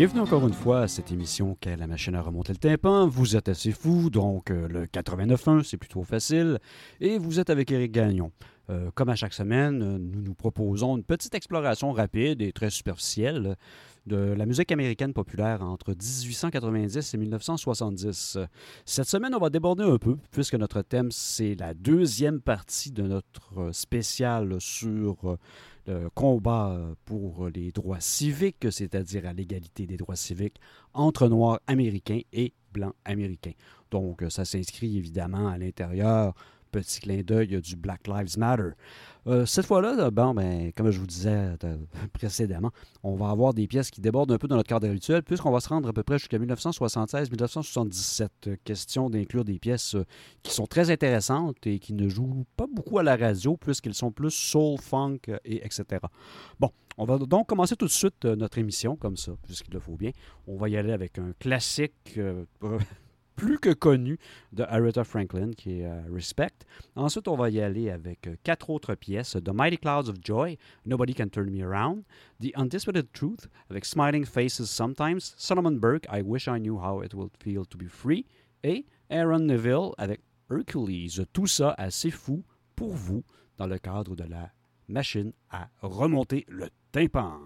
Bienvenue encore une fois à cette émission qu'est la machine à remonter le tympan. Vous êtes assez fou, donc euh, le 89.1, c'est plutôt facile. Et vous êtes avec Éric Gagnon. Euh, comme à chaque semaine, euh, nous nous proposons une petite exploration rapide et très superficielle de la musique américaine populaire entre 1890 et 1970. Cette semaine, on va déborder un peu, puisque notre thème, c'est la deuxième partie de notre spécial sur le combat pour les droits civiques, c'est-à-dire à, l'égalité des droits civiques entre Noirs américains et Blancs américains. Donc, ça s'inscrit évidemment à l'intérieur, petit clin d'œil du Black Lives Matter. Euh, cette fois-là, ben, comme je vous disais euh, précédemment, on va avoir des pièces qui débordent un peu dans notre cadre habituel, puisqu'on va se rendre à peu près jusqu'à 1976-1977. Euh, question d'inclure des pièces qui sont très intéressantes et qui ne jouent pas beaucoup à la radio, puisqu'elles sont plus soul, funk, et etc. Bon, on va donc commencer tout de suite notre émission, comme ça, puisqu'il le faut bien. On va y aller avec un classique plus que connu de Aretha Franklin, qui est euh, Respect. Ensuite, on va y aller avec euh, quatre autres pièces The Mighty Clouds of Joy, Nobody Can Turn Me Around, The Undisputed Truth, avec Smiling Faces Sometimes, Solomon Burke, I Wish I Knew How It Would Feel to Be Free, et Aaron Neville avec Hercules. Tout ça assez fou pour vous dans le cadre de la machine à remonter le tympan.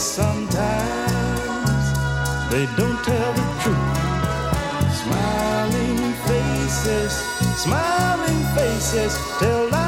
Sometimes. They don't tell the truth. Smiling faces, smiling faces tell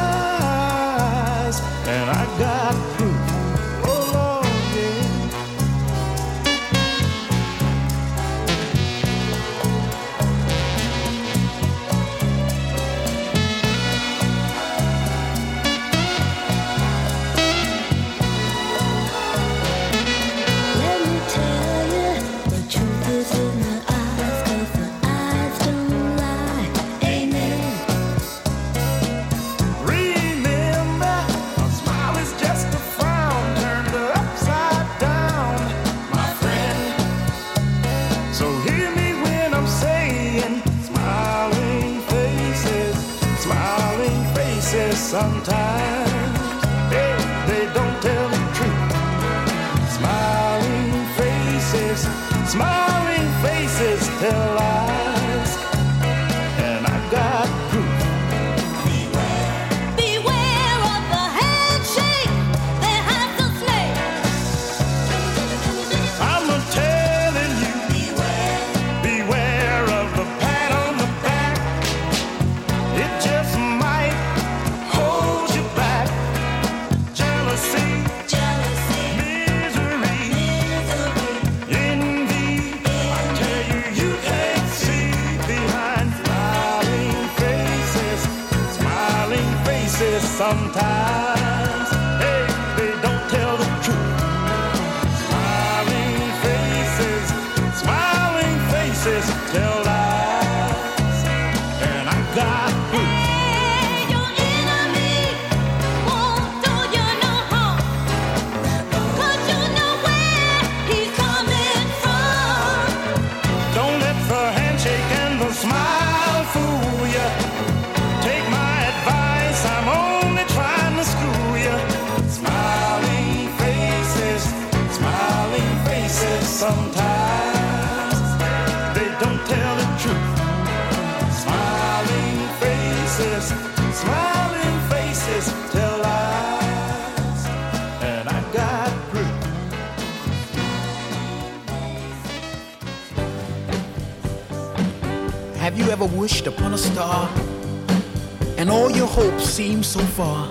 so far?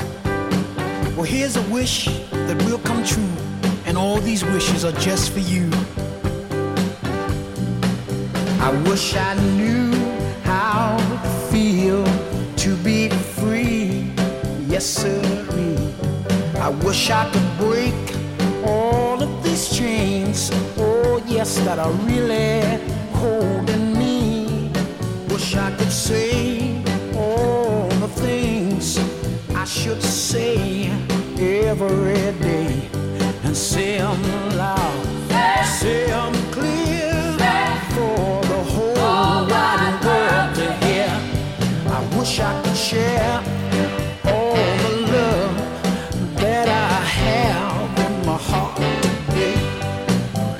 Well, here's a wish that will come true, and all these wishes are just for you. Every day and say them loud, say them clear for the whole wide world to hear. I wish I could share. All the love that I have in my heart today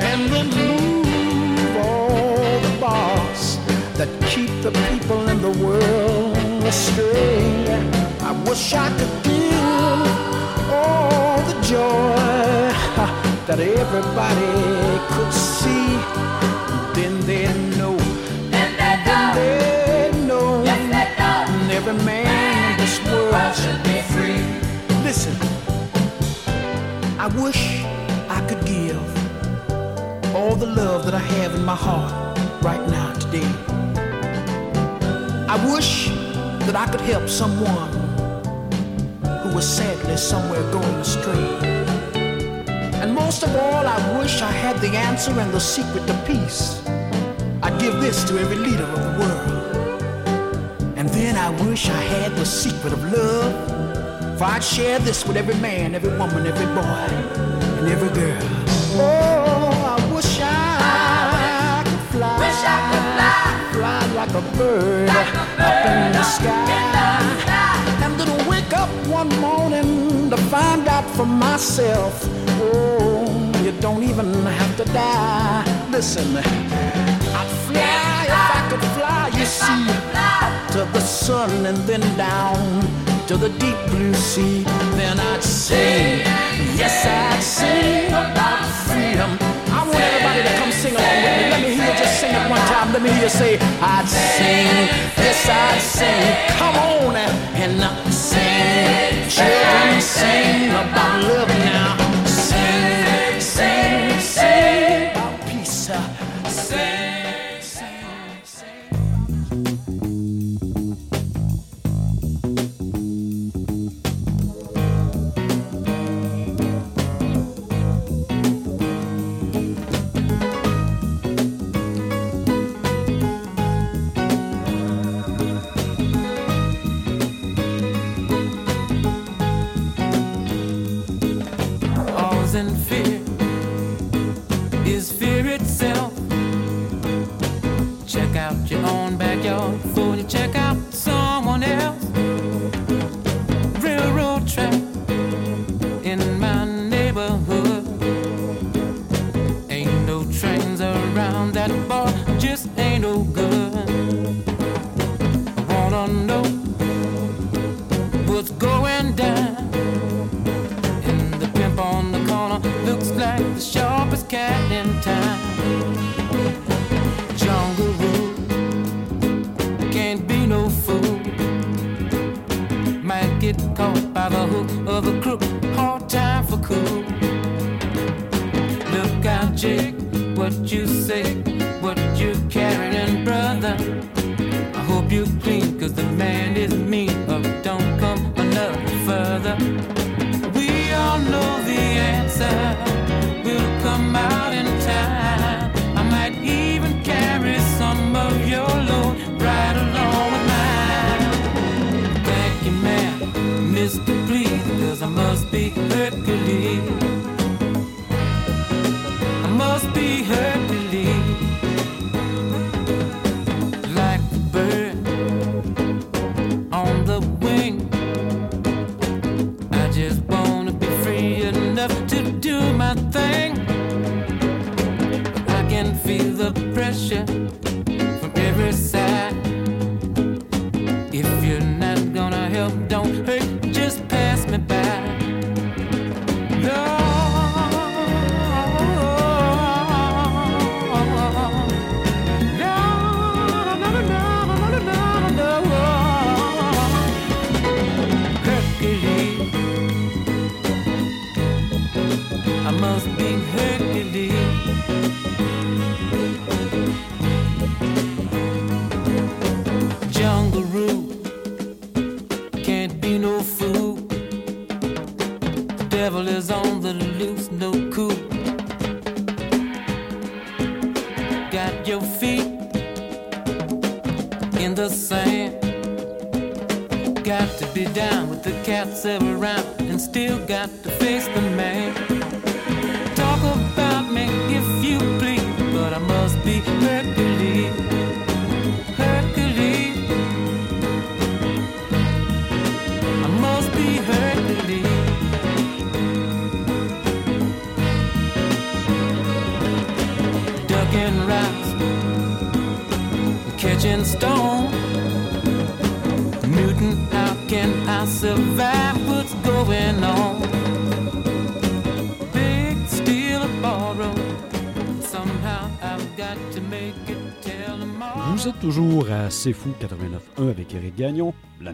and remove all the bars that keep the people in the world astray. I wish I could that everybody could see. Then they know. Then they know. Then they know. Yes, they know. And every man in this world should be free. Listen, I wish I could give all the love that I have in my heart right now today. I wish that I could help someone who was sadly somewhere going astray. And most of all, I wish I had the answer and the secret to peace. I'd give this to every leader of the world. And then I wish I had the secret of love. For I'd share this with every man, every woman, every boy, and every girl. Oh, I wish I could fly. Wish I could fly fly like a bird, like a bird up, in the, sky. And then wake up one morning to find out for myself. Oh, you don't even have to die. Listen, I'd fly if I could fly, you see, to the sun and then down to the deep blue sea. Then I'd sing, yes, I'd sing about freedom. I want everybody to come sing along with me. Let me hear you just sing it one time. Let me hear you say, I'd sing, yes, I'd sing. Come on and uh, sing. Children, sing about love now. Backyard you check get caught by the hook of a crook. Hard time for cool. Look out, Jake, what you say, what you carrying, brother. I hope you clean, cause the man is mean, or don't come enough further. We all know the answer will come out in time. I must be Hercules. I must be Hercules. Like the bird on the wing. I just wanna be free enough to do my thing. I can feel the pressure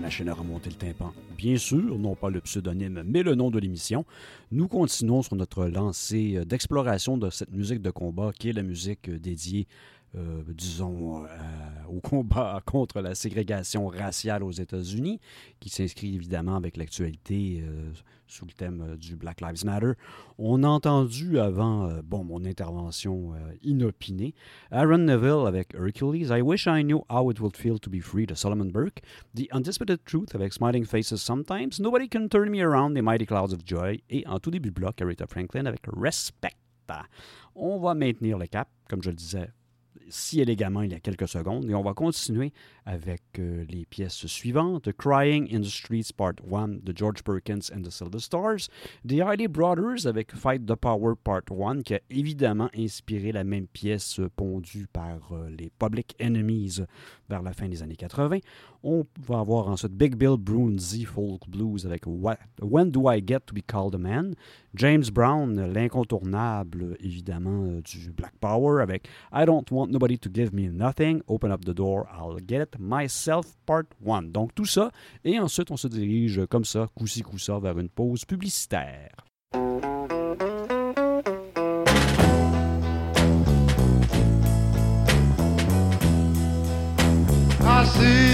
Machine a remonté le tympan. Bien sûr, non pas le pseudonyme, mais le nom de l'émission. Nous continuons sur notre lancée euh, d'exploration de cette musique de combat qui est la musique euh, dédiée, euh, disons, au combat contre la ségrégation raciale aux États-Unis, qui s'inscrit évidemment avec l'actualité sous le thème euh, du Black Lives Matter. On a entendu avant, euh, bon, mon intervention euh, inopinée, Aaron Neville avec Hercules, I Wish I Knew How It Would Feel to Be Free de Solomon Burke, The Undisputed Truth avec Smiling Faces Sometimes, Nobody Can Turn Me Around, The Mighty Clouds of Joy, et en tout début de bloc, Aretha Franklin avec Respect. On va maintenir le cap, comme je le disais si élégamment il y a quelques secondes. Et on va continuer avec euh, les pièces suivantes. Crying in the Streets Part 1 de George Perkins and the Silver Stars. The Hardy Brothers avec Fight the Power Part 1 qui a évidemment inspiré la même pièce pondue par euh, les Public Enemies vers la fin des années 80. On va avoir ensuite Big Bill Brunzi Folk Blues avec When Do I Get to Be Called a Man? James Brown, l'incontournable évidemment euh, du Black Power avec I Don't Want Nobody to Give Me Nothing, Open Up the Door, I'll Get It Myself Part 1. Donc tout ça, et ensuite on se dirige comme ça, coup-ci vers une pause publicitaire. See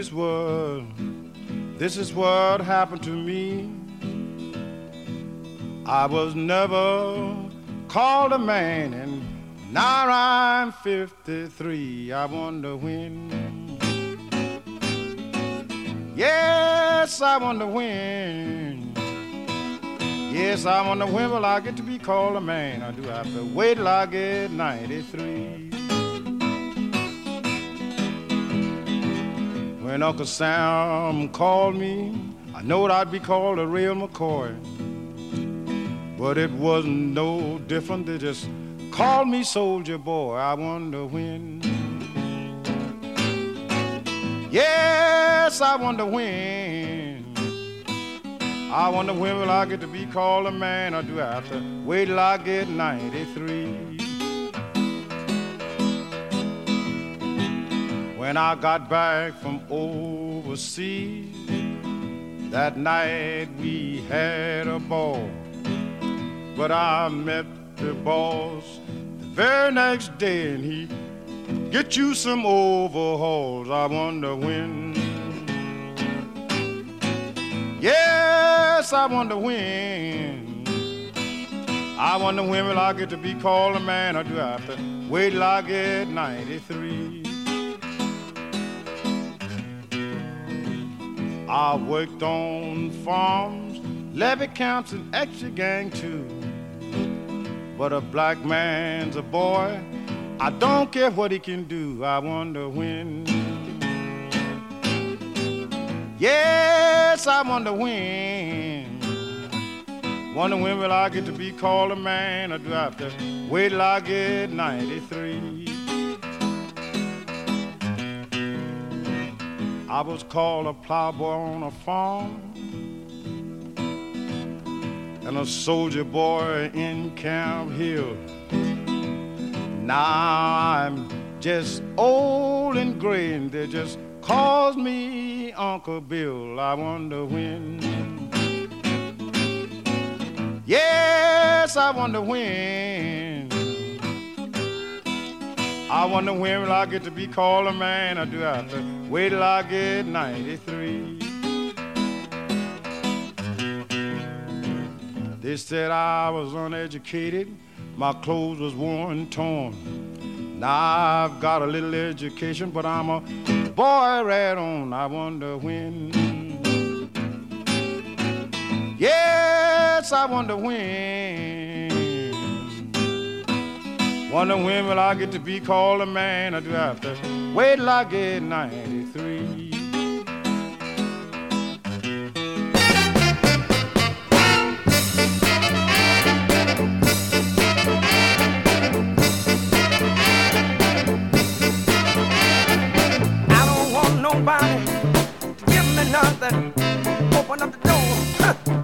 this world, this is what happened to me. I was never called a man, and now I'm 53. I wonder when. Yes, I wonder when. Yes, I wonder when will I get to be called a man, or do I have to wait till I get 93? When Uncle Sam called me, I knowed I'd be called a real McCoy. But it wasn't no different. They just called me soldier boy. I wonder when. Yes, I wonder when. I wonder when will I get to be called a man, or do I have to wait till I get 93? When I got back from overseas, that night we had a ball. But I met the boss the very next day, and he get you some overhauls. I wonder when. Yes, I wonder when. I wonder when will I get to be called a man, or do I have to wait till I get 93? I worked on farms, levee camps, and extra gang too. But a black man's a boy. I don't care what he can do. I wonder when. Yes, I wonder when. Wonder when will I get to be called a man, or do I have to wait till I get 93? I was called a plowboy on a farm and a soldier boy in Camp Hill. Now I'm just old and gray, and they just calls me Uncle Bill. I wonder when. Yes, I wonder when. I wonder when will I get to be called a man, or do I have to wait till I get 93? They said I was uneducated, my clothes was worn torn. Now I've got a little education, but I'm a boy right on. I wonder when. Yes, I wonder when. Wonder when will I get to be called a man or do I have to wait till I get 93? I don't want nobody give me nothing. Open up the door.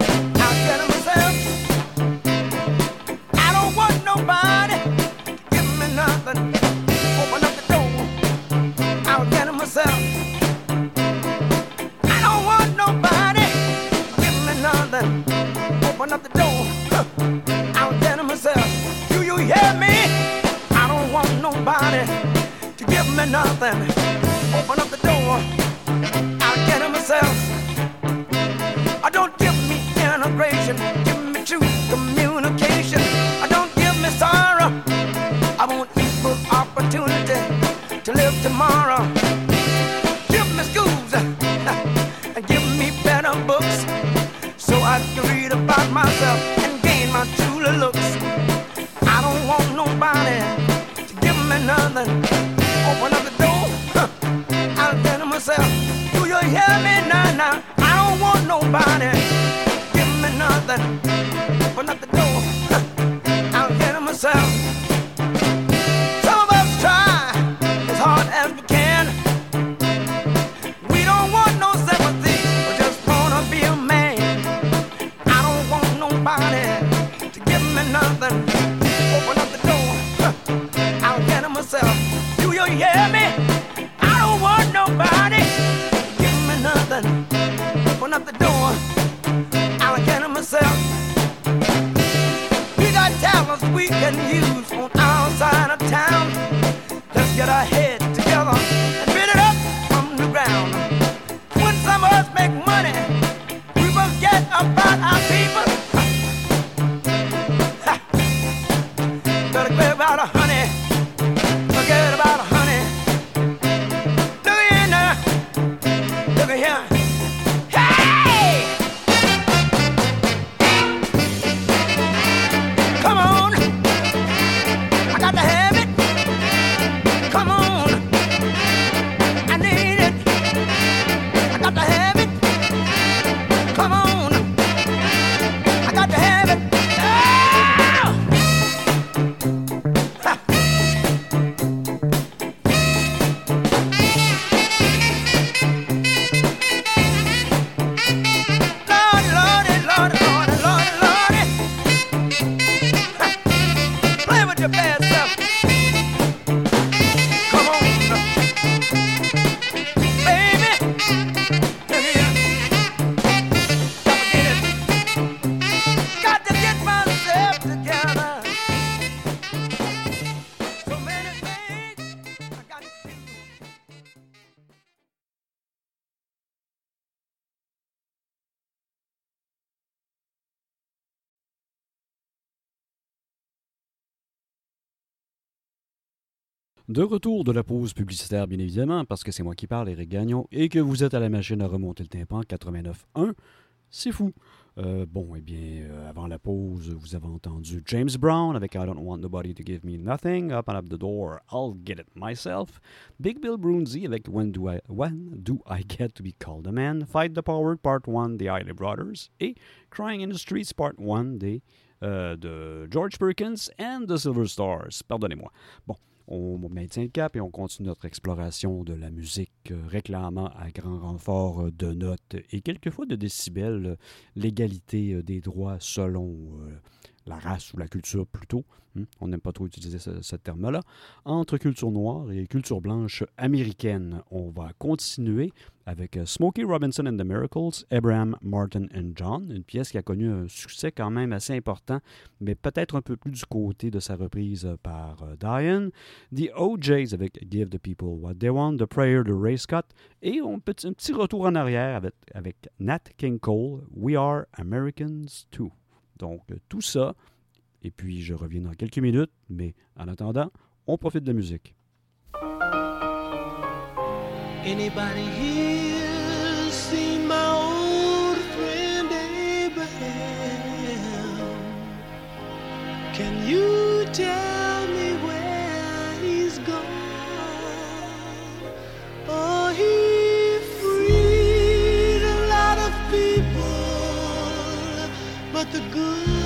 De retour de la pause publicitaire, bien évidemment, parce que c'est moi qui parle, Eric Gagnon, et que vous êtes à la machine à remonter le tympan 89.1. C'est fou. Euh, bon, eh bien, euh, avant la pause, vous avez entendu James Brown avec I Don't Want Nobody to Give Me Nothing, Up and Up the Door, I'll Get It Myself, Big Bill Brunzi avec When Do I, When Do I Get to Be Called a Man, Fight the Power Part 1 des Isley Brothers, et Crying in the Streets Part 1 des, euh, George Perkins and the Silver Stars. Pardonnez-moi. Bon, on maintient le cap et on continue notre exploration de la musique, euh, réclamant à grand renfort euh, de notes et quelquefois de décibels euh, l'égalité des droits selon la race ou la culture plutôt. hein, On n'aime pas trop utiliser ce, terme-là. Entre culture noire et culture blanche américaine, on va continuer avec euh, Smokey Robinson and the Miracles, Abraham Martin and John, une pièce qui a connu un succès quand même assez important, mais peut-être un peu plus du côté de sa reprise par euh, Diane. The OJs avec Give the People What They Want, The Prayer de Ray Scott, et on peut un petit retour en arrière avec, avec Nat King Cole, We Are Americans Too. Donc, tout ça. Et puis, je reviens dans quelques minutes, mais en attendant, on profite de la musique. The good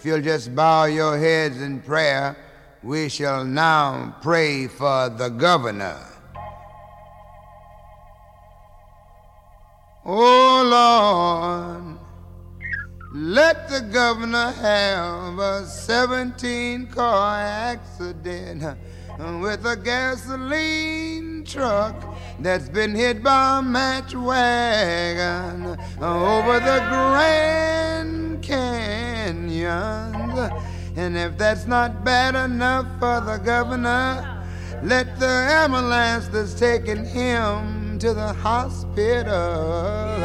if you'll just bow your heads in prayer, we shall now pray for the governor. Oh Lord, let the governor have a 17 car accident with a gasoline truck that's been hit by a match wagon over the Grand And if that's not bad enough for the governor, let the ambulance that's taking him to the hospital.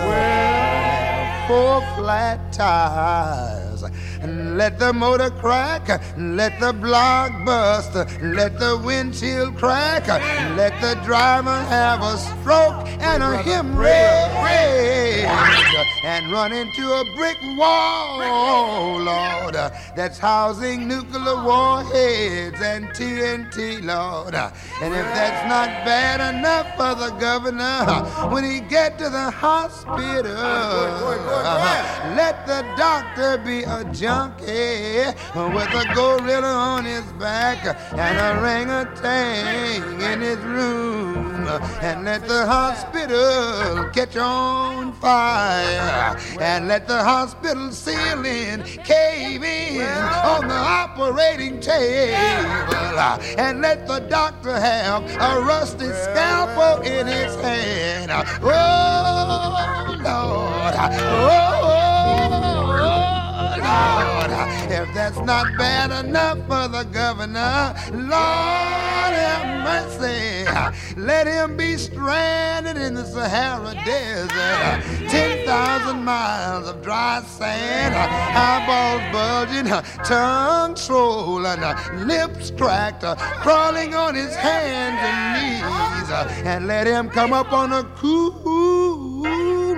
Wear four flat tires. And let the motor crack, let the block bust, let the windshield crack, let the driver have a stroke and a hemorrhage and run into a brick wall, Lord, that's housing nuclear warheads and TNT, Lord. And if that's not bad enough for the governor, when he get to the hospital, let the doctor be a junkie with a gorilla on his back and a orangutan in his room, and let the hospital catch on fire, and let the hospital ceiling cave in on the operating table, and let the doctor have a rusty scalpel in his hand. Oh Lord, oh Lord, if that's not bad enough for the governor, Lord have mercy. Let him be stranded in the Sahara Desert. 10,000 miles of dry sand, eyeballs bulging, tongue swollen, lips cracked, crawling on his hands and knees. And let him come up on a cool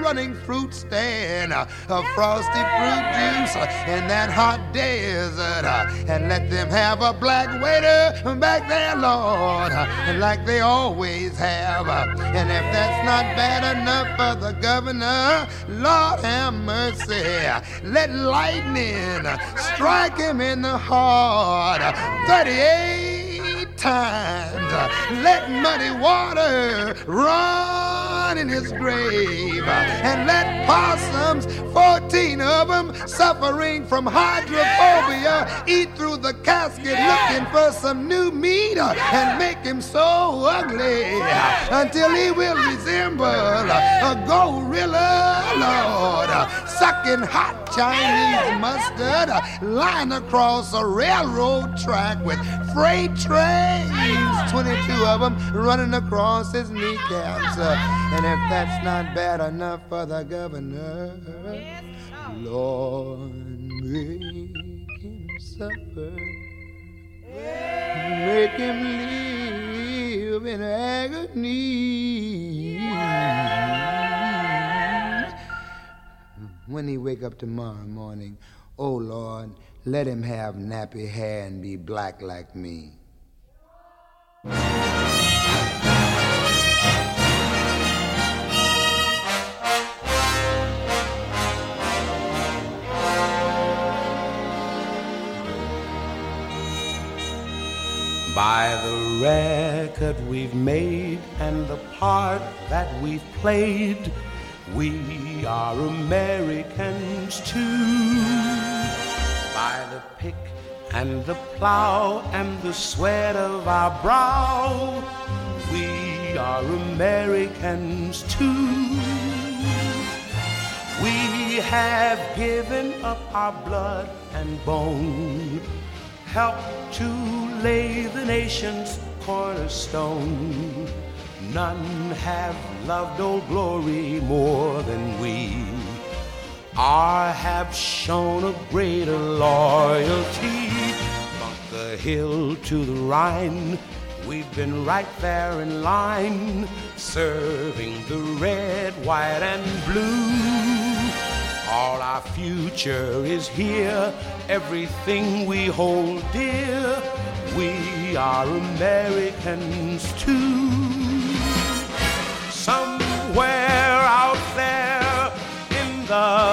running fruit stand uh, of frosty fruit juice uh, in that hot desert. Uh, and let them have a black waiter back there, Lord, like they always have. And if that's not bad enough for the governor, Lord have mercy. Let lightning strike him in the heart. 38 times. Let muddy water run in his grave. And let possums, 14 of them, suffering from hydrophobia, eat through the casket looking for some new meat and make him so ugly until he will resemble a gorilla, Lord, sucking hot Chinese mustard, lying across a railroad track with freight trains, 22 of them running across his kneecaps. Uh, and if that's not bad enough for the governor, Lord, make him suffer. Make him live in agony. When he wake up tomorrow morning, oh Lord, let him have nappy hair and be black like me. By the record we've made and the part that we've played. We are Americans too. By the pick and the plow and the sweat of our brow, we are Americans too. We have given up our blood and bone, helped to lay the nation's cornerstone. None have loved Old Glory more than we. Our have shown a greater loyalty. From the Hill to the Rhine, we've been right there in line, serving the red, white, and blue. All our future is here, everything we hold dear. We are Americans too. Somewhere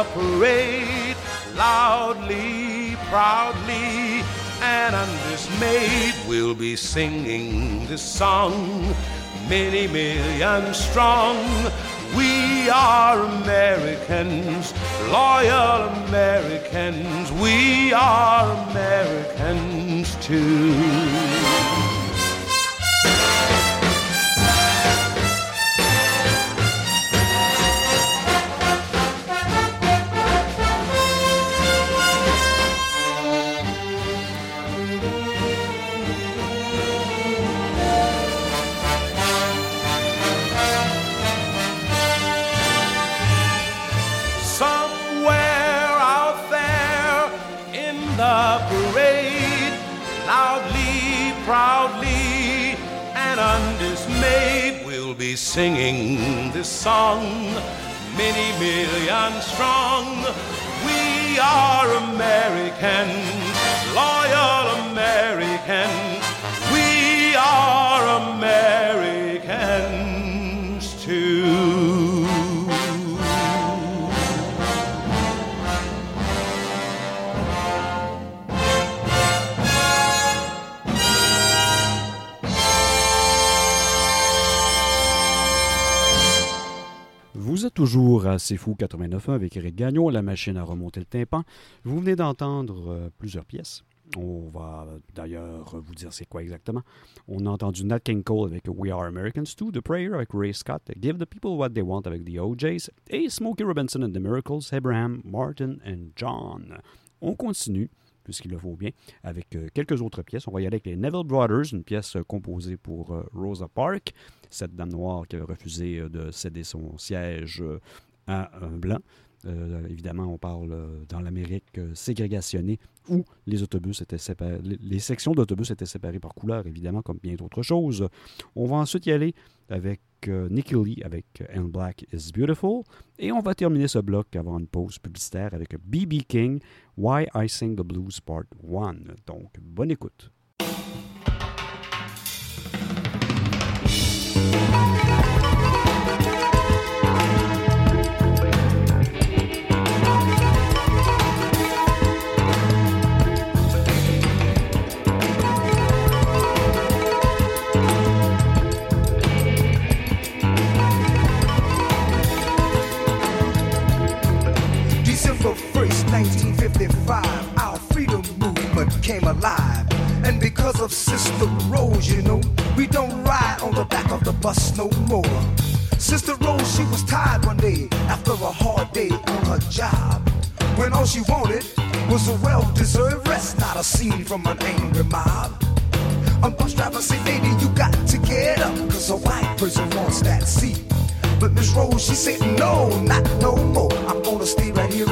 parade, loudly, proudly, and undismayed, we'll be singing this song, many million strong. We are Americans, loyal Americans. We are Americans too. Be singing this song, many million strong. We are Americans, loyal Americans. We are Americans too. Êtes toujours à C'est Fou 89.1 avec Eric Gagnon, la machine à remonter le tympan. Vous venez d'entendre euh, plusieurs pièces. On va d'ailleurs vous dire c'est quoi exactement. On a entendu Nat King Cole avec We Are Americans 2, The Prayer avec Ray Scott, Give the People What They Want avec The OJs, et Smokey Robinson and the Miracles, Abraham, Martin and John. On continue, puisqu'il le faut bien, avec euh, quelques autres pièces. On va y aller avec les Neville Brothers, une pièce euh, composée pour Rosa Parks, cette dame noire qui avait refusé euh, de céder son siège euh, à un blanc. Euh, évidemment, on parle dans l'Amérique ségrégationnée où les autobus étaient les, sections d'autobus étaient séparées par couleur, évidemment, comme bien d'autres choses. On va ensuite y aller avec Nicky Lee avec And Black is Beautiful. Et on va terminer ce bloc avant une pause publicitaire avec B.B. King, Why I Sing the Blues Part 1. Donc, bonne écoute. Because of Sister Rose, you know, we don't ride on the back of the bus no more. Sister Rose, she was tired one day after a hard day on her job. When all she wanted was a well deserved rest, not a scene from an angry mob. A bus driver said, lady, you got to get up, cause a white person wants that seat. But Miss Rose, she said, no, not no more. I'm gonna stay right here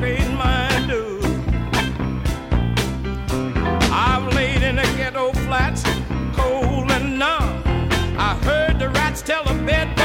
paid my. I've laid in the ghetto flats, cold and numb. I heard the rats tell a bed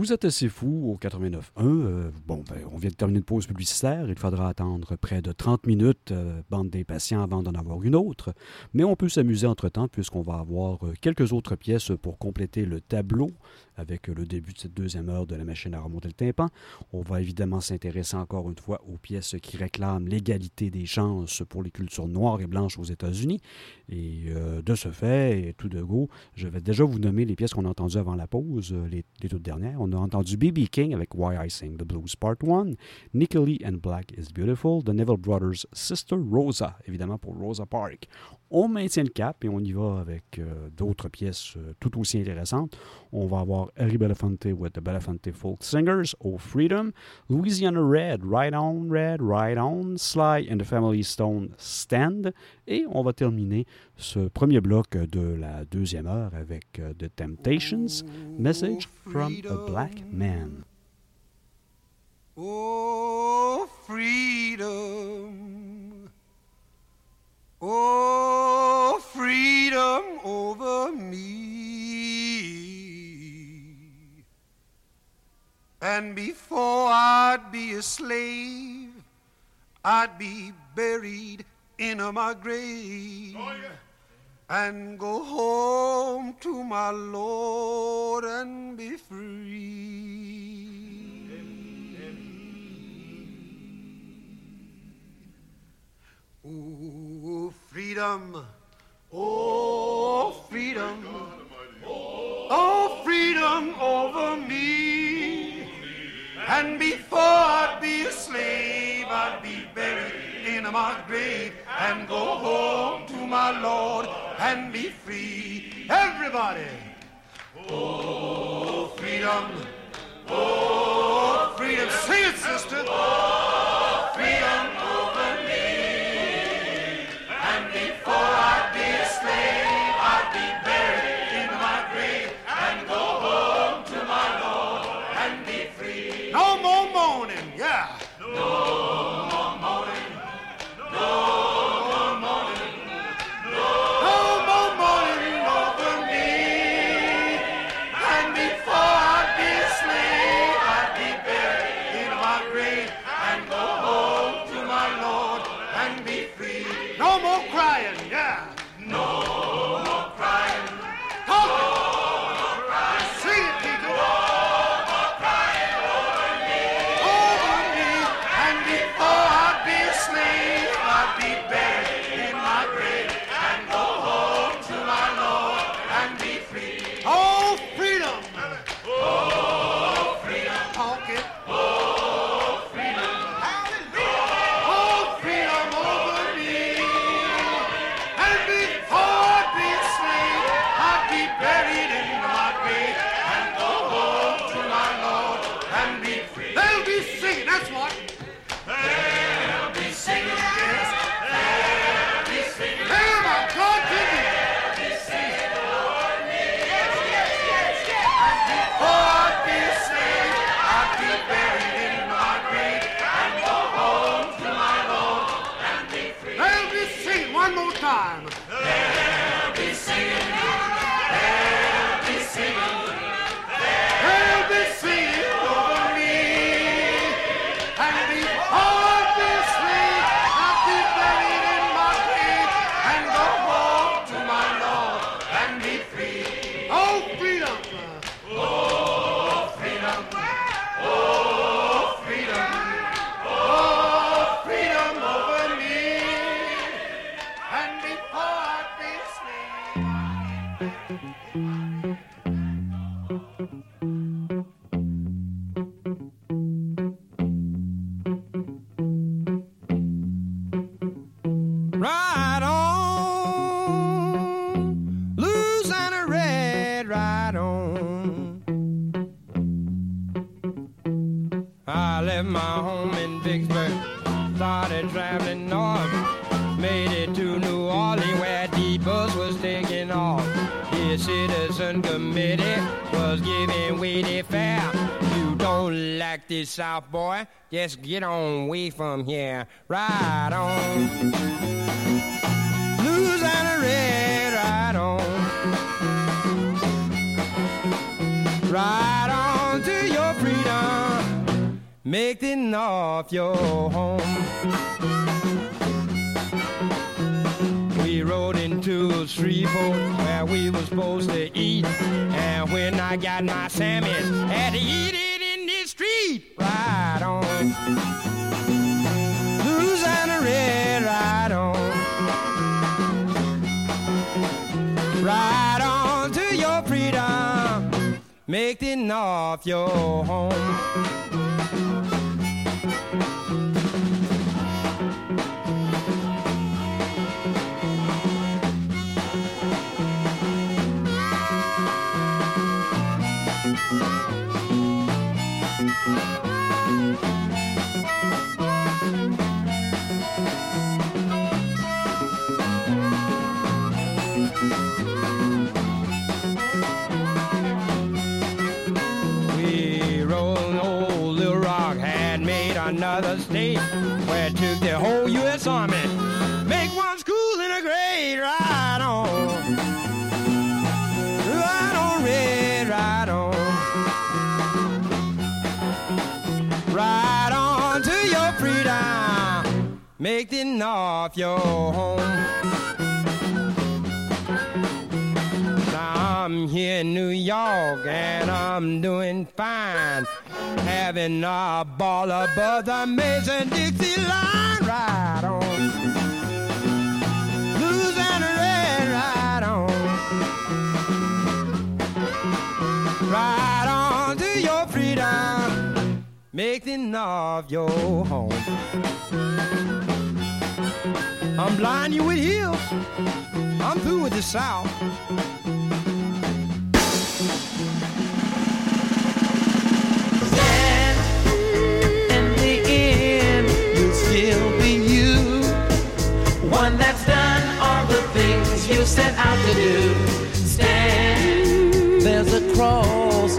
Vous êtes assez fou au 89.1. Euh, bon, ben, on vient de terminer une pause publicitaire. Il faudra attendre près de 30 minutes, euh, bande des patients, avant d'en avoir une autre. Mais on peut s'amuser entre-temps puisqu'on va avoir euh, quelques autres pièces pour compléter le tableau avec le début de cette deuxième heure de la machine à remonter le tympan. On va évidemment s'intéresser encore une fois aux pièces qui réclament l'égalité des chances pour les cultures noires et blanches aux États-Unis. Et de ce fait, tout de go, je vais déjà vous nommer les pièces qu'on a entendues avant la pause, les, toutes dernières. A entendu B.B. King avec Why I Sing the Blues Part 1, Nicky Lee and Black is Beautiful, The Neville Brothers Sister Rosa, évidemment pour Rosa Park. On maintient le cap et on y va avec euh, d'autres pièces euh, tout aussi intéressantes. On va avoir Harry Belafonte with the Belafonte Folk Singers, Oh Freedom, Louisiana Red, Right On Red, Right On, Sly and the Family Stone Stand. Et on va terminer ce premier bloc de la deuxième heure avec euh, The Temptations, Message from a Black Man. Oh, freedom. Oh, freedom over me. And before I'd be a slave, I'd be buried in my grave. Oh, And go home to my Lord and be free. Oh, freedom. Oh, freedom. Oh, freedom over me. And before I'd be a slave, I'd be buried in my grave and go home to my Lord and be free. Everybody. Oh, freedom. Oh, freedom. Sing it, sister. Just get on away from here. Right on. Blues and red, right on. Right on to your freedom. Make the north your home. We rode into a Shreveport where we were supposed to eat. And when I got my sandwich, had to eat it ride on. Louisiana red, ride on. Ride on to your freedom. Make the north your home. Off your home. Now I'm here in New York and I'm doing fine. Having a ball above the Mason Dixon line, right on. Blues and red, right on. Right on to your freedom, making of your home. I'm blind you with hills. I'm through with the South. The end, will still be you. One that's done all the things you set out to do. Stand, there's a cross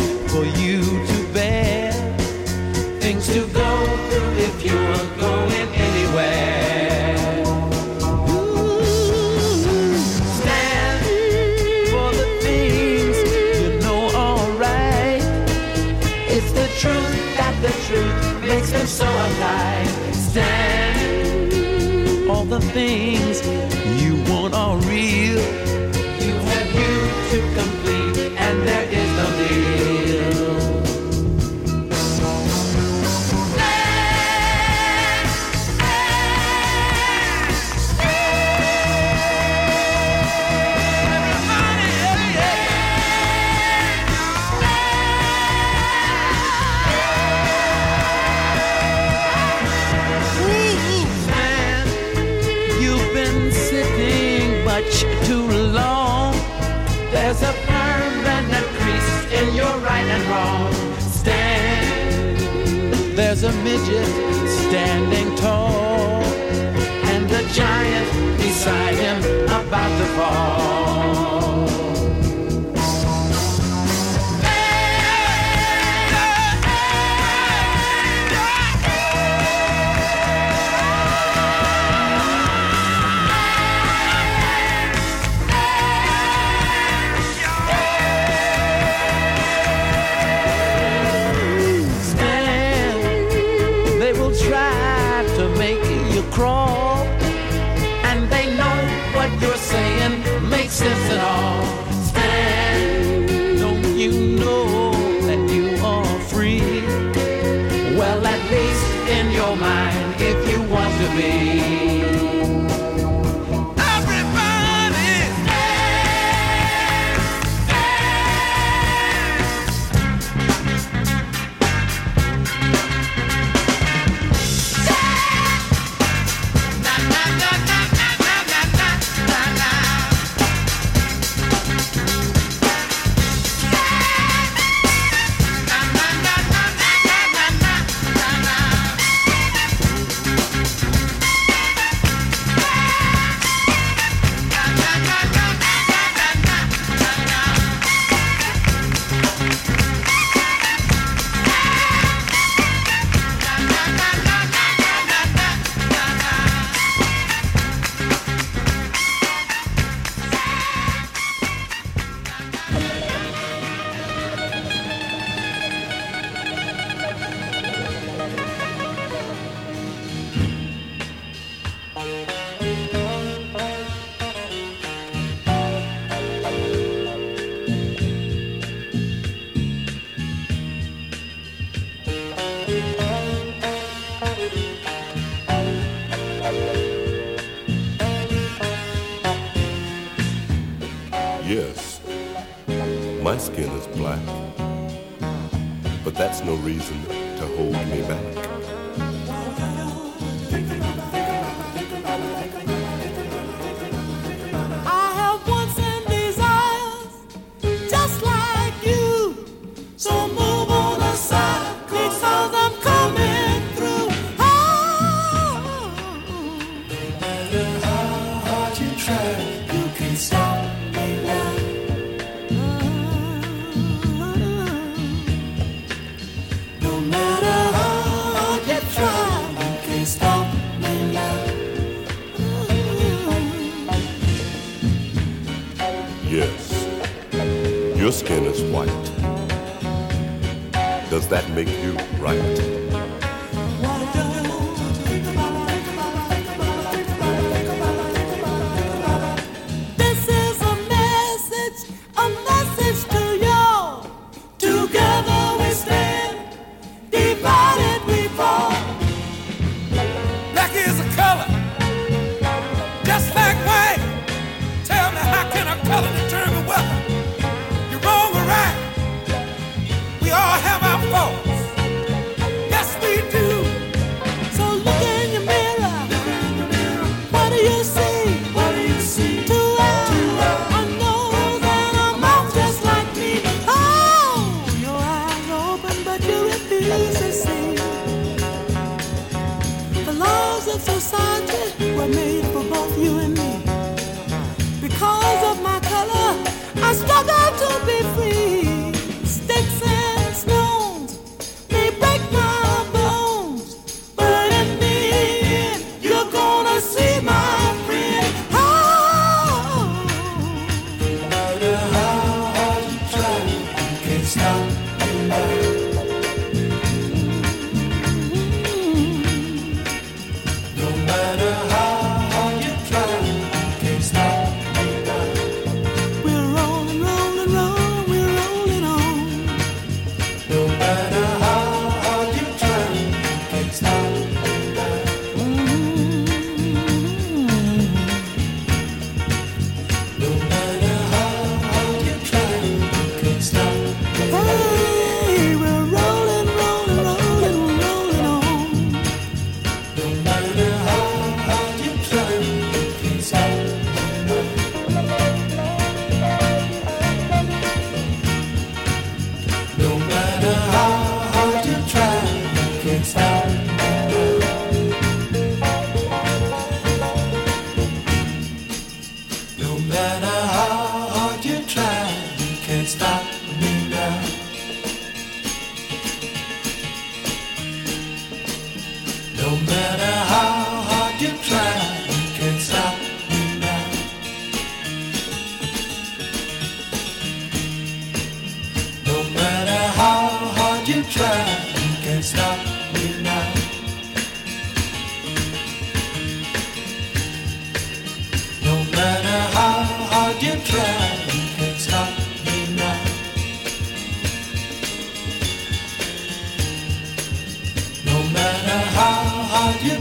the midget standing tall, and the giant beside him about to fall.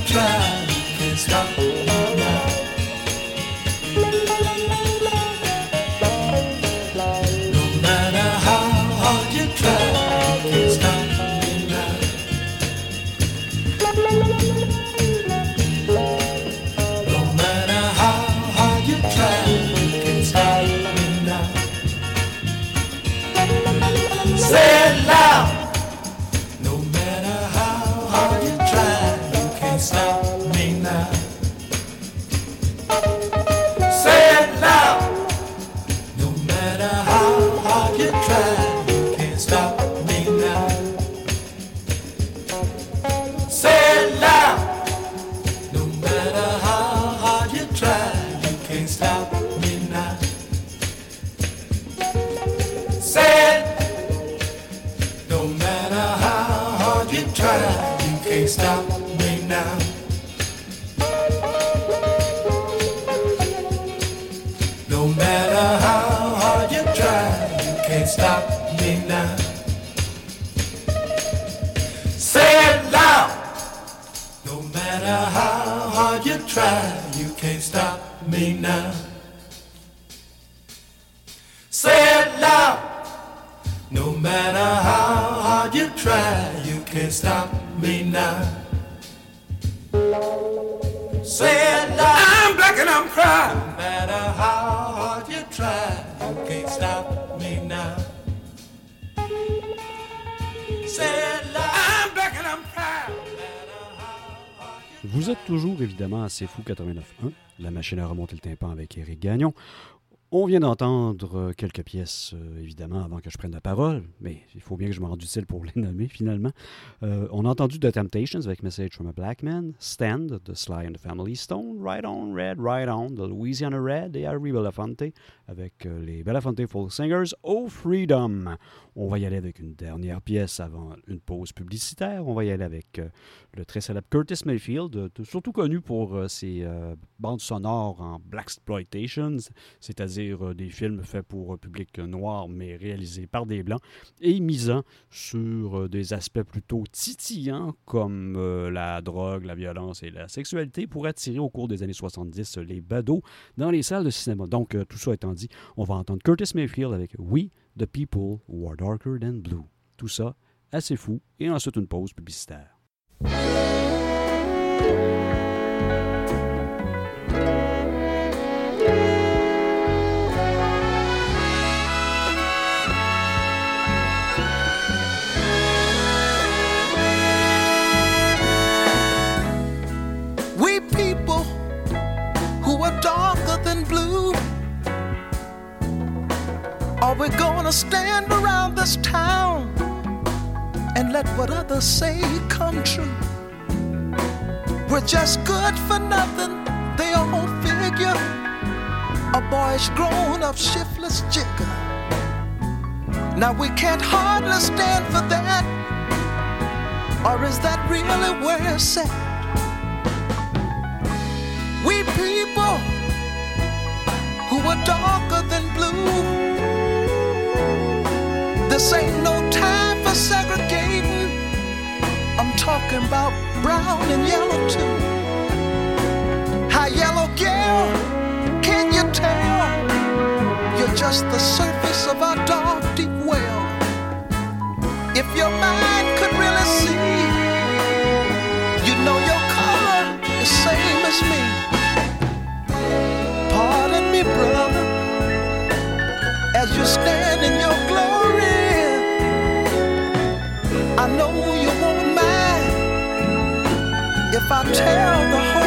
Try, C'est Fou 89.1, la machine à remonter le tympan avec Éric Gagnon. On vient d'entendre quelques pièces, euh, évidemment, avant que je prenne la parole, mais il faut bien que je me rende utile pour les nommer, finalement. Euh, on a entendu The Temptations avec Message from a Black Man, Stand de Sly and the Family Stone, Right On Red, Right On de Louisiana Red et Harry Belafonte avec euh, les Belafonte Folk Singers, Oh Freedom. On va y aller avec une dernière pièce avant une pause publicitaire. On va y aller avec euh, le très célèbre Curtis Mayfield, euh, surtout connu pour ses bandes sonores en Black Exploitation, c'est-à-dire des films faits pour public noir mais réalisés par des blancs et misant sur des aspects plutôt titillants comme la drogue, la violence et la sexualité pour attirer au cours des années 70 euh, les badauds dans les salles de cinéma. Donc, tout ça étant dit, on va entendre Curtis Mayfield avec We, the People Who Are Darker Than Blue. Tout ça, assez fou, et ensuite une pause publicitaire. We people who are darker Are we gonna stand around this town and let what others say come true? We're just good for nothing, they all figure. A boyish grown up shiftless jigger. Now we can't hardly stand for that. Or is that really where it's at? We people who are darker than blue. This ain't no time for segregating. I'm talking about brown and yellow too. Hi, yellow girl, can you tell? You're just the surface of our dark, deep well. If your mind I tell the whole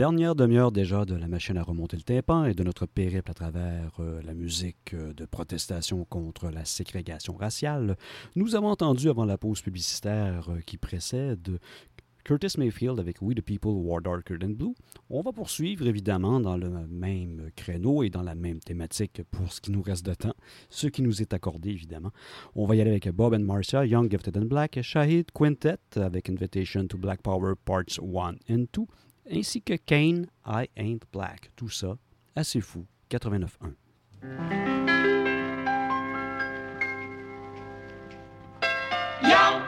dernière demi-heure déjà de la machine à remonter le tympan et de notre périple à travers euh, la musique euh, de protestation contre la ségrégation raciale, nous avons entendu avant la pause publicitaire euh, qui précède Curtis Mayfield avec We the People War Darker Than Blue. On va poursuivre évidemment dans le même créneau et dans la même thématique pour ce qui nous reste de temps, ce qui nous est accordé évidemment. On va y aller avec Bob and Marcia, Young Gifted and Black, Shahid Quintet avec Invitation to Black Power Parts 1 and 2, ainsi que Kane, I Ain't Black. Tout ça, assez fou, 89.1. Young,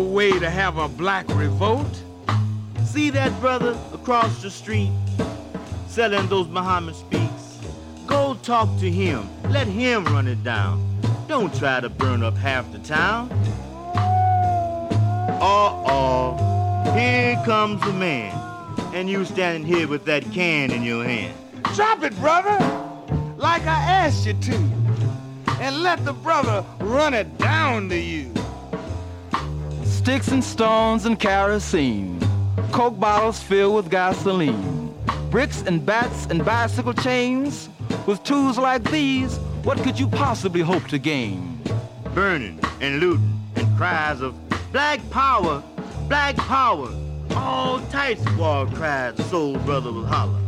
way to have a black revolt. See that brother across the street selling those Muhammad speaks? Go talk to him. Let him run it down. Don't try to burn up half the town. Uh-oh. Here comes the man. And you standing here with that can in your hand. Drop it, brother, like I asked you to. And let the brother run it down to you. Sticks and stones and kerosene, coke bottles filled with gasoline, bricks and bats and bicycle chains. With tools like these, what could you possibly hope to gain? Burning and looting and cries of black power, black power. All types of war cries the soul brother will holler.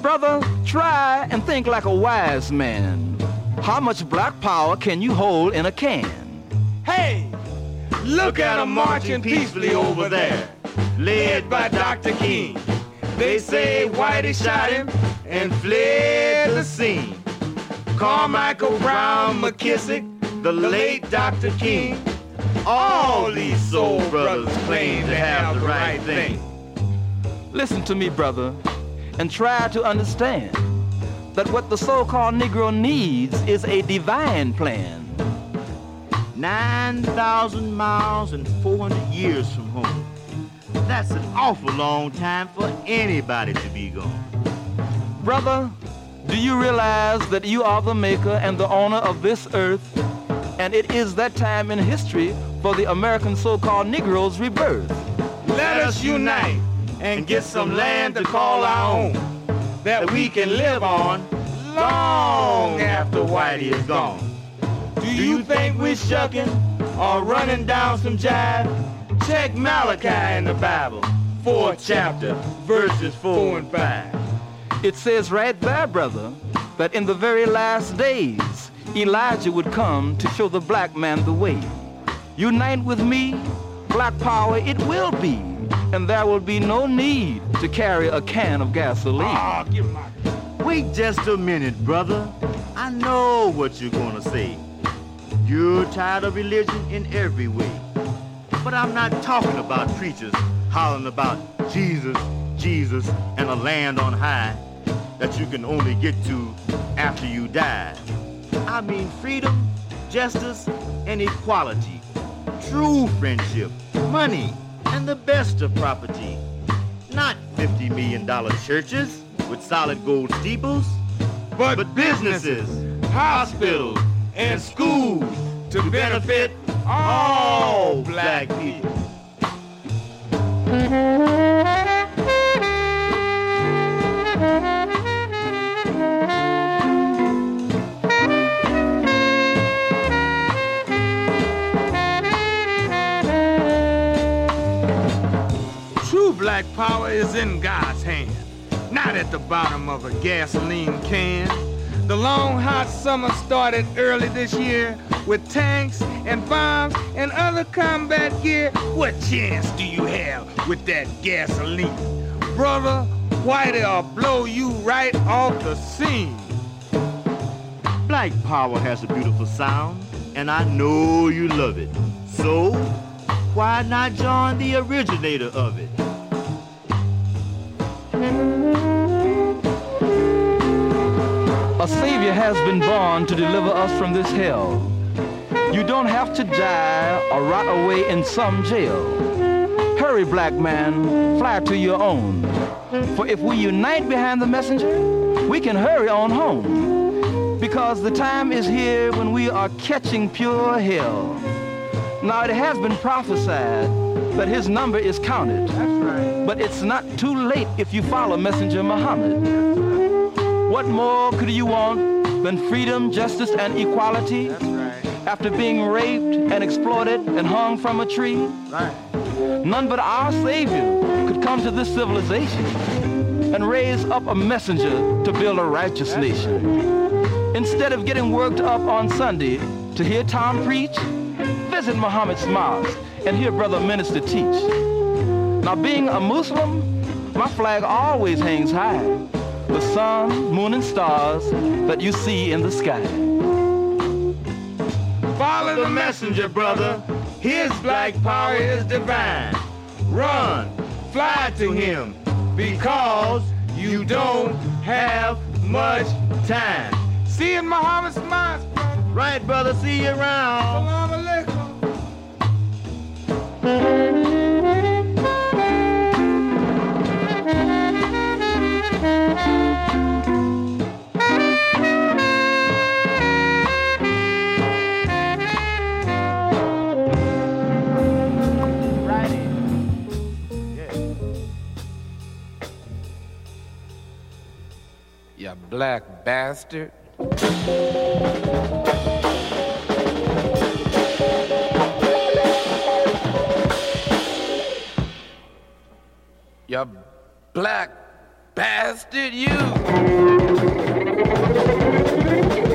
Brother, try and think like a wise man. How much black power can you hold in a can? Hey, look, at 'em marching peacefully over there, led by Dr. King. They say Whitey shot him and fled the scene. Carmichael Brown McKissick, the late Dr. King. All these soul brothers claim to have the right thing. Listen to me, brother, and try to understand that what the so-called Negro needs is a divine plan. 9,000 miles and 400 years from home. That's an awful long time for anybody to be gone. Brother, do you realize that you are the maker and the owner of this earth? And it is that time in history for the American so-called Negro's rebirth. Let us unite and get some land to call our own that we can live on long after Whitey is gone. Do you think we're shucking or running down some jive? Check Malachi in the Bible, fourth chapter, verses four and five. It says right there, brother, that in the very last days, Elijah would come to show the black man the way. Unite with me, black power it will be, and there will be no need to carry a can of gasoline. Ah, my Wait just a minute, brother. I know what you're gonna say. You're tired of religion in every way. But I'm not talking about preachers hollering about Jesus, Jesus, and a land on high that you can only get to after you die. I mean freedom, justice, and equality. True friendship, money, and the best of property. Not $50 million churches with solid gold steeples, but, but businesses, hospitals, and schools to benefit all black people. True black power is in God's hand, not at the bottom of a gasoline can. The long hot summer started early this year with tanks and bombs and other combat gear. What chance do you have with that gasoline? Brother, Whitey'll blow you right off the scene. Black power has a beautiful sound, and I know you love it. So, why not join the originator of it? A savior has been born to deliver us from this hell. You don't have to die or rot away in some jail. Hurry, black man, fly to your own. For if we unite behind the messenger, we can hurry on home because the time is here when we are catching pure hell. Now it has been prophesied that his number is counted. That's right. But it's not too late if you follow Messenger Muhammad. What more could you want than freedom, justice, and equality? That's right. After being raped and exploited and hung from a tree? Right. None but our Savior could come to this civilization and raise up a messenger to build a righteous nation. Instead of getting worked up on Sunday to hear Tom preach, visit Muhammad's mosque and hear Brother Minister teach. Now, being a Muslim, my flag always hangs high. The sun, moon, and stars that you see in the sky. Follow the messenger, brother. His black power is divine. Run, fly to him, because you don't have much time. See you in Muhammad's mosque. Right, brother. See you around. Salam alaikum. Black bastard. You black bastard, you. You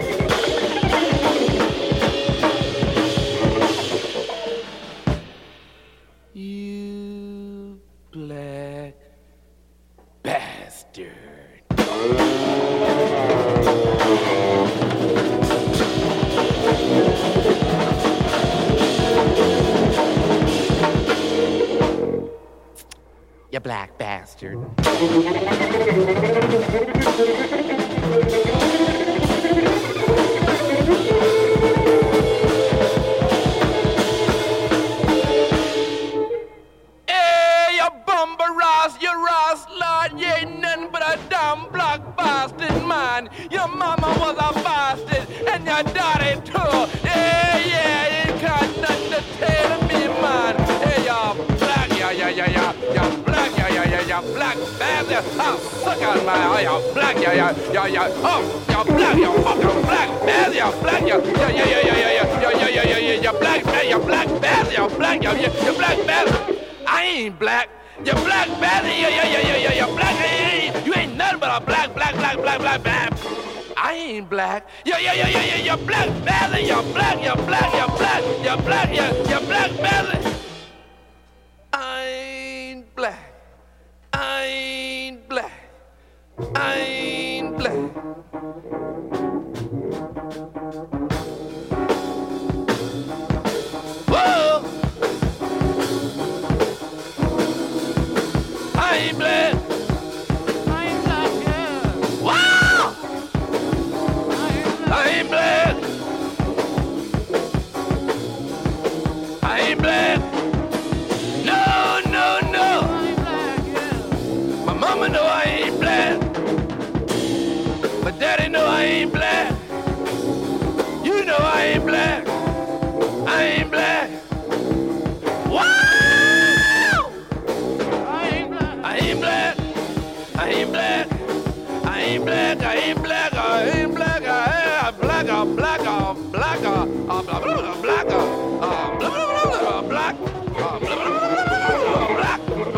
black bastard, man. Your mama was a bastard, and your daddy too. Yeah, you got nothing to tell me, man. Hey, you black, yeah, yeah, yeah, yeah, you yeah, black bastard. Oh, suck on my, oh, you black, yeah, yeah, yeah, yeah. Oh, you black, you fucking black bastard, you black, yeah, yeah, yeah, yeah, yeah, yeah, yeah, yeah, yeah, yeah, you black, man, you black bastard, you black, yeah, yeah, you black bastard. I ain't black. You black bastard. Yeah, yeah, yeah, yeah, yeah, you black. Yeah, You ain't nothing but a black, black, black, black, black, black. I ain't black. Yeah, yeah, yeah, you black bastard. You black, you black, you black, you black, you, you black bastard. ain't black. I ain't black. Whoa. Ein blij. Ein blij, yeah. Wow. Ein blij. Ein.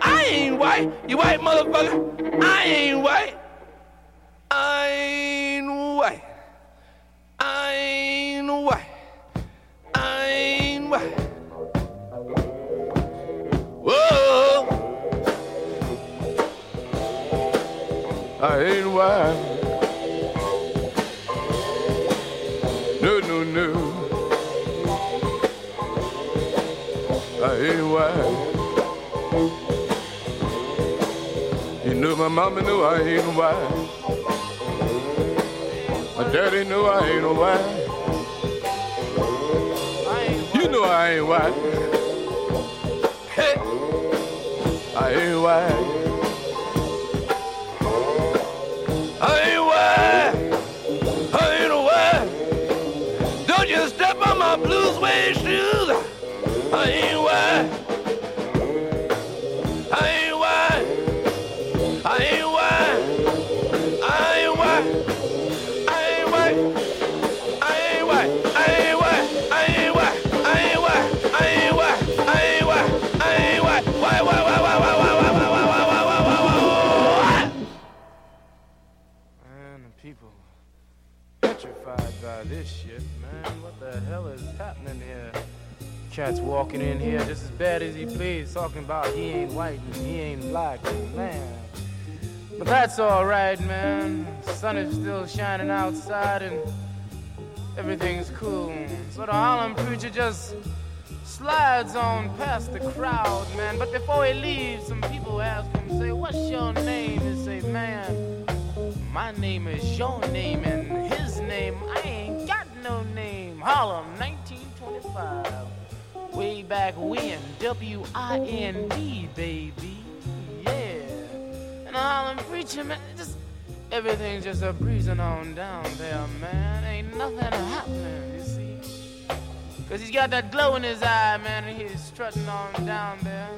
I ain't white. You white motherfucker. I ain't white. I ain't white. I ain't white. I ain't white. Whoa. I ain't white. No, no, no. I ain't white knew my mama knew I ain't white. My daddy knew I ain't white. You know I ain't white. Hey, I ain't white. blues suede shoes. I ain't white. This shit, man. What the hell is happening here? Cats walking in here just as bad as he please, talking about he ain't white and he ain't black, man. But that's alright, man. Sun is still shining outside and everything's cool. So the Harlem preacher just slides on past the crowd, man. But before he leaves, some people ask him, say, What's your name? He say, Man, my name is your name, and his name, I ain't no name. Harlem, 1925. Way back when, W I N D, baby. Yeah. And Harlem preacher, man, just everything's just a breezing on down there, man. Ain't nothing happening, you see. Cause he's got that glow in his eye, man, and he's strutting on down there.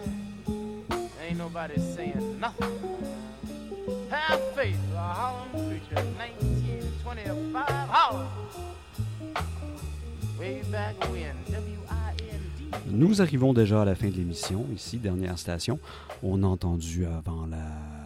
Ain't nobody saying nothing. Have faith, a Harlem preacher, 1925, Harlem. Nous arrivons déjà à la fin de l'émission, ici, dernière station. On a entendu avant la.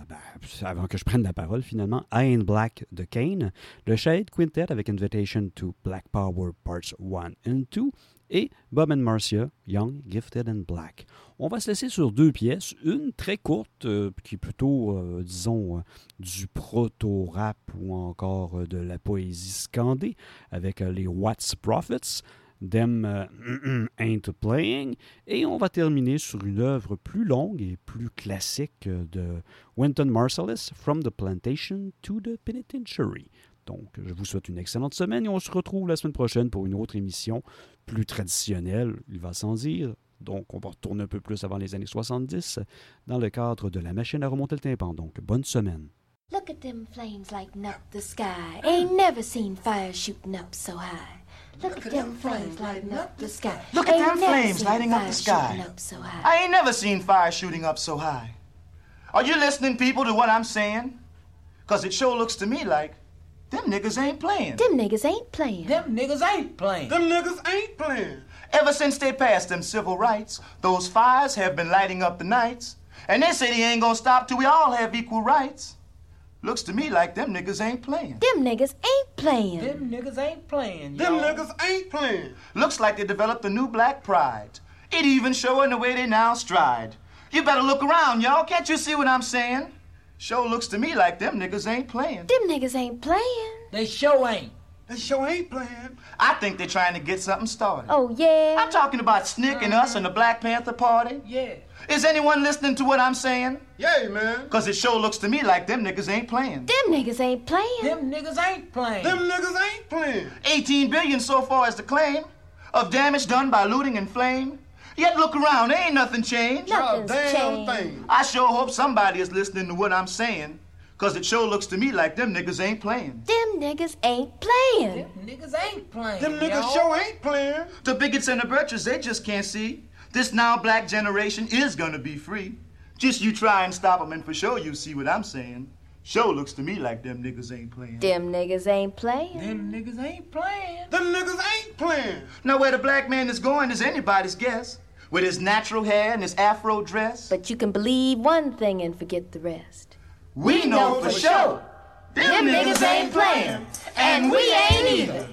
ben, avant que je prenne la parole finalement, I Ain't Black de Kane, le Shade Quintet avec Invitation to Black Power Parts 1 and 2 et Bob and Marcia, Young, Gifted and Black. On va se laisser sur deux pièces, une très courte euh, qui est plutôt, euh, disons, euh, du proto-rap ou encore de la poésie scandée avec les Watts Prophets. Them Ain't Playing. Et on va terminer sur une œuvre plus longue et plus classique de Wynton Marsalis, From the Plantation to the Penitentiary. Donc, je vous souhaite une excellente semaine et on se retrouve la semaine prochaine pour une autre émission plus traditionnelle, il va sans dire. Donc, on va retourner un peu plus avant les années 70 dans le cadre de la machine à remonter le tympan. Donc, bonne semaine. Look at them flames lighting up the sky. Ain't never seen fire shooting up so high. Look, at them flames lighting up the sky. Look at them flames lighting up the sky. up so. I ain't never seen fire shooting up so high. Are you listening, people, to what I'm saying? Because it sure looks to me like them niggas ain't playing. Them niggas ain't playing. Them niggas ain't playing. Them niggas ain't playing. Ever since they passed them civil rights, those fires have been lighting up the nights. And they say they ain't gonna stop till we all have equal rights. Looks to me like them niggas ain't playing. Them niggas ain't playing. Them niggas ain't playing, Them niggas ain't playing. Looks like they developed a new black pride. It even showing the way they now stride. You better look around, y'all. Can't you see what I'm saying? Sure looks to me like them niggas ain't playing. Them niggas ain't playing. They show ain't. They show ain't playing. I think they're trying to get something started. Oh, yeah? I'm talking about SNCC and us and the Black Panther Party. Yeah. Is anyone listening to what I'm saying? Yeah, man. Cause it sure looks to me like them niggas ain't playing. Them niggas ain't playing. Them niggas ain't playing. Them niggas ain't playing. 18 billion so far as the claim of damage done by looting and flame. Yet look around, there ain't nothing changed. Nothing's Not damn changed. thing. I sure hope somebody is listening to what I'm saying. Cause it sure looks to me like them niggas ain't playing. Them niggas ain't playing. Them Niggas ain't playing. Them niggas sure ain't playing. The bigots and the Birchers, they just can't see. This now black generation is gonna be free. Just you try and stop 'em and for sure you see what I'm saying. Sure looks to me like them niggas ain't playing. Them niggas ain't playing. Them niggas ain't playing. Them niggas ain't playing. Now where the black man is going is anybody's guess. With his natural hair and his afro dress. But you can believe one thing and forget the rest. We know for sure. Them niggas ain't playing, and we ain't either.